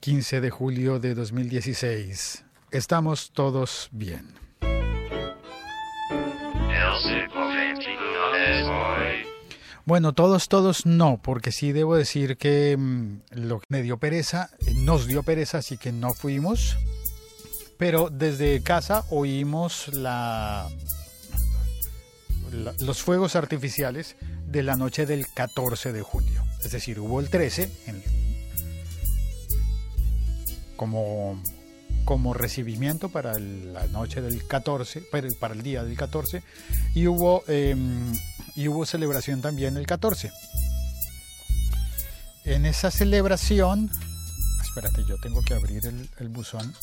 15 de julio de 2016. Estamos todos bien. Bueno, todos, todos no, porque sí debo decir que mm, lo que me dio pereza, eh, nos dio pereza, así que no fuimos. Pero desde casa oímos la, los fuegos artificiales de la noche del 14 de julio. Es decir, hubo el 13 en- como, como recibimiento para la noche del 14, para el, día del 14, y hubo, eh, y hubo celebración también el 14. En esa celebración, espérate, yo tengo que abrir el, el buzón.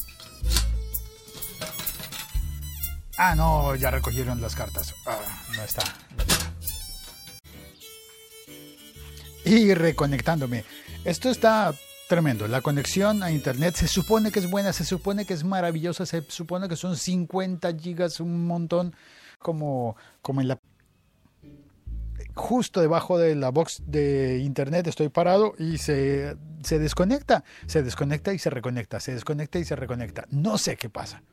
Ah, no, ya recogieron las cartas. Ah, no está. Y reconectándome. Esto está tremendo. La conexión a internet se supone que es buena, se supone que es maravillosa, se supone que son 50 gigas, un montón, como, como en la justo debajo de la box de internet estoy parado y se, se desconecta, se desconecta y se reconecta, se desconecta y se reconecta. No sé qué pasa.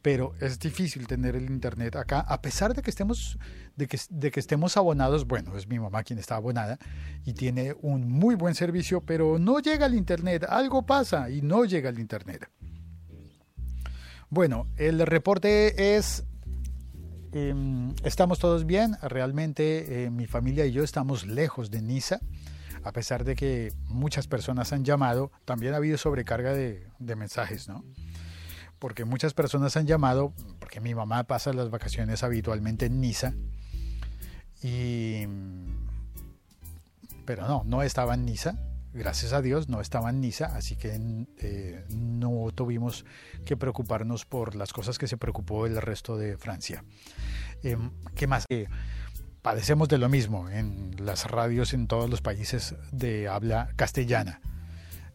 Pero es difícil tener el internet acá, a pesar de que estemos, de que, de que estemos abonados. Bueno, es mi mamá quien está abonada y tiene un muy buen servicio, pero no llega al internet. Algo pasa y no llega al internet. Bueno, el reporte es eh, estamos todos bien, realmente eh, mi familia y yo estamos lejos de Niza, a pesar de que muchas personas han llamado, también ha habido sobrecarga de, de mensajes, ¿no? Porque muchas personas han llamado, porque mi mamá pasa las vacaciones habitualmente en Niza, y... pero no, no estaba en Niza, gracias a Dios no estaba en Niza, así que eh, no tuvimos que preocuparnos por las cosas que se preocupó el resto de Francia. Eh, ¿Qué más? Eh, padecemos de lo mismo en las radios en todos los países de habla castellana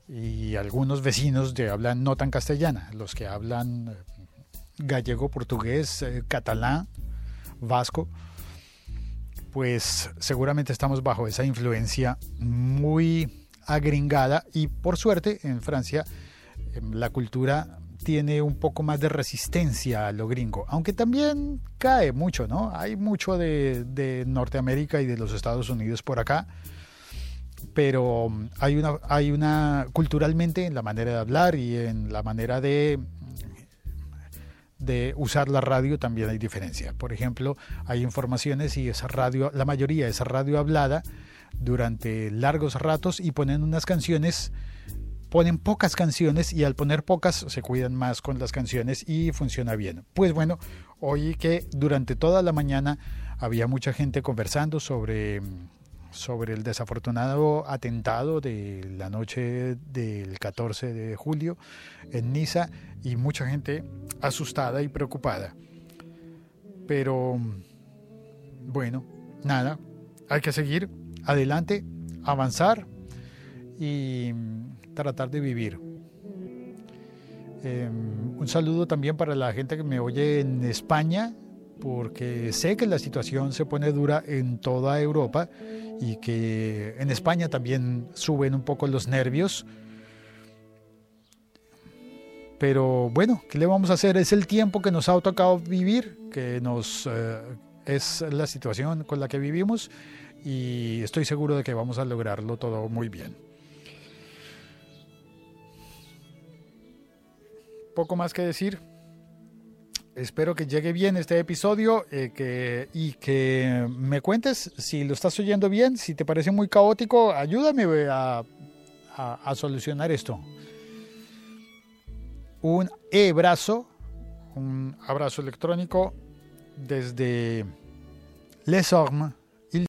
y algunos vecinos de habla no tan castellana, los que hablan eh, gallego, portugués, eh, catalán, vasco, pues seguramente estamos bajo esa influencia muy agringada y por suerte en Francia eh, la cultura tiene un poco más de resistencia a lo gringo, aunque también cae mucho, ¿no? Hay mucho de, de Norteamérica y de los Estados Unidos por acá, pero hay una, hay una, culturalmente en la manera de hablar y en la manera de, de usar la radio también hay diferencia. Por ejemplo, hay informaciones y esa radio, la mayoría es radio hablada durante largos ratos y ponen unas canciones ponen pocas canciones y al poner pocas se cuidan más con las canciones y funciona bien. Pues bueno, oí que durante toda la mañana había mucha gente conversando sobre, sobre el desafortunado atentado de la noche del 14 de julio en Niza y mucha gente asustada y preocupada. Pero bueno, nada, hay que seguir adelante, avanzar y tratar de vivir. Eh, un saludo también para la gente que me oye en España, porque sé que la situación se pone dura en toda Europa y que en España también suben un poco los nervios. Pero bueno, ¿qué le vamos a hacer? Es el tiempo que nos ha tocado vivir, que nos eh, es la situación con la que vivimos y estoy seguro de que vamos a lograrlo todo muy bien. poco más que decir. Espero que llegue bien este episodio eh, que, y que me cuentes si lo estás oyendo bien, si te parece muy caótico, ayúdame a, a, solucionar esto. Un e-brazo, un abrazo electrónico desde Les Ormes,